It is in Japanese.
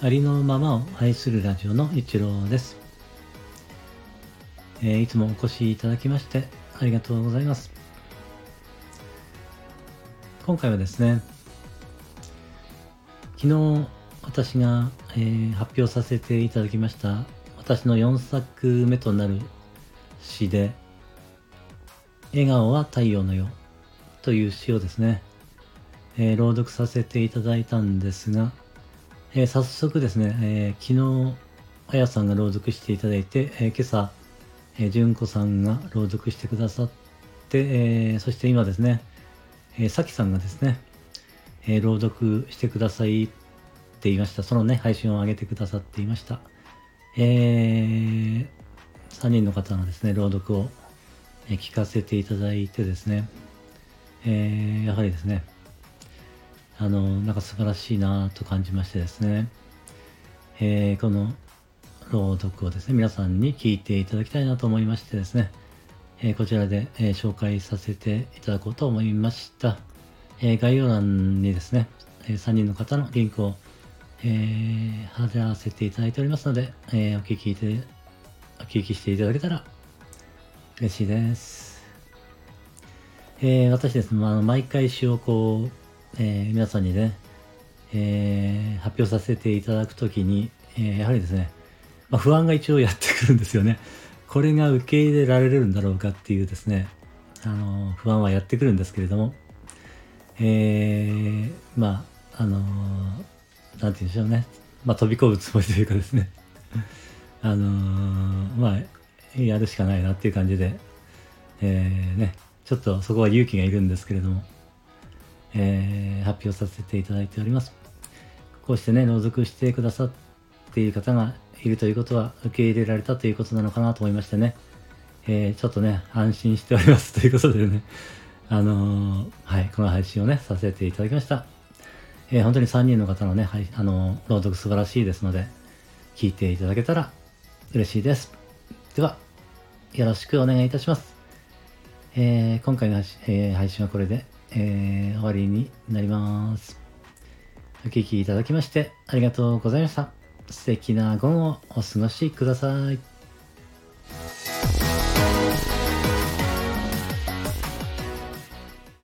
ありのままを愛するラジオの一郎です、えー、いつもお越しいただきましてありがとうございます。今回はですね昨日私が、えー、発表させていただきました私の4作目となる詩で「笑顔は太陽のよ」という詩をですね、えー、朗読させていただいたんですがえー、早速ですね、えー、昨日、あやさんが朗読していただいて、えー、今朝、えー、純子さんが朗読してくださって、え、そして今ですね、え、さきさんがですね、え、朗読してくださいって言いました。そのね、配信を上げてくださっていました。えー、3人の方のですね、朗読を、え、聞かせていただいてですね、えー、やはりですね、あの、なんか素晴らしいなと感じましてですね、えー、この朗読をですね、皆さんに聞いていただきたいなと思いましてですね、えー、こちらで、えー、紹介させていただこうと思いました。え概要欄にですね、え3人の方のリンクを、え貼らせていただいておりますので、えお聞きで、お聞きしていただけたら嬉しいです。え私ですね、まあ、毎回詩をこう、えー、皆さんにね、えー、発表させていただくときに、えー、やはりですね、まあ、不安が一応やってくるんですよね。これが受け入れられるんだろうかっていうですね、あの不安はやってくるんですけれども、えー、まあ、あのなんて言うんでしょうね、まあ、飛び込むつもりというかですね、あのまあ、やるしかないなっていう感じで、えー、ね、ちょっとそこは勇気がいるんですけれども、えー、発表させていただいております。こうしてね、納読してくださっている方がいるということは、受け入れられたということなのかなと思いましてね、えー、ちょっとね、安心しております ということでね、あのー、はい、この配信をね、させていただきました。えー、本当に3人の方のね、はい、あの、朗読素晴らしいですので、聞いていただけたら嬉しいです。では、よろしくお願いいたします。えー、今回の、えー、配信はこれでえー、終わりになります。お聴きいただきましてありがとうございました。素敵な午後をお過ごしください。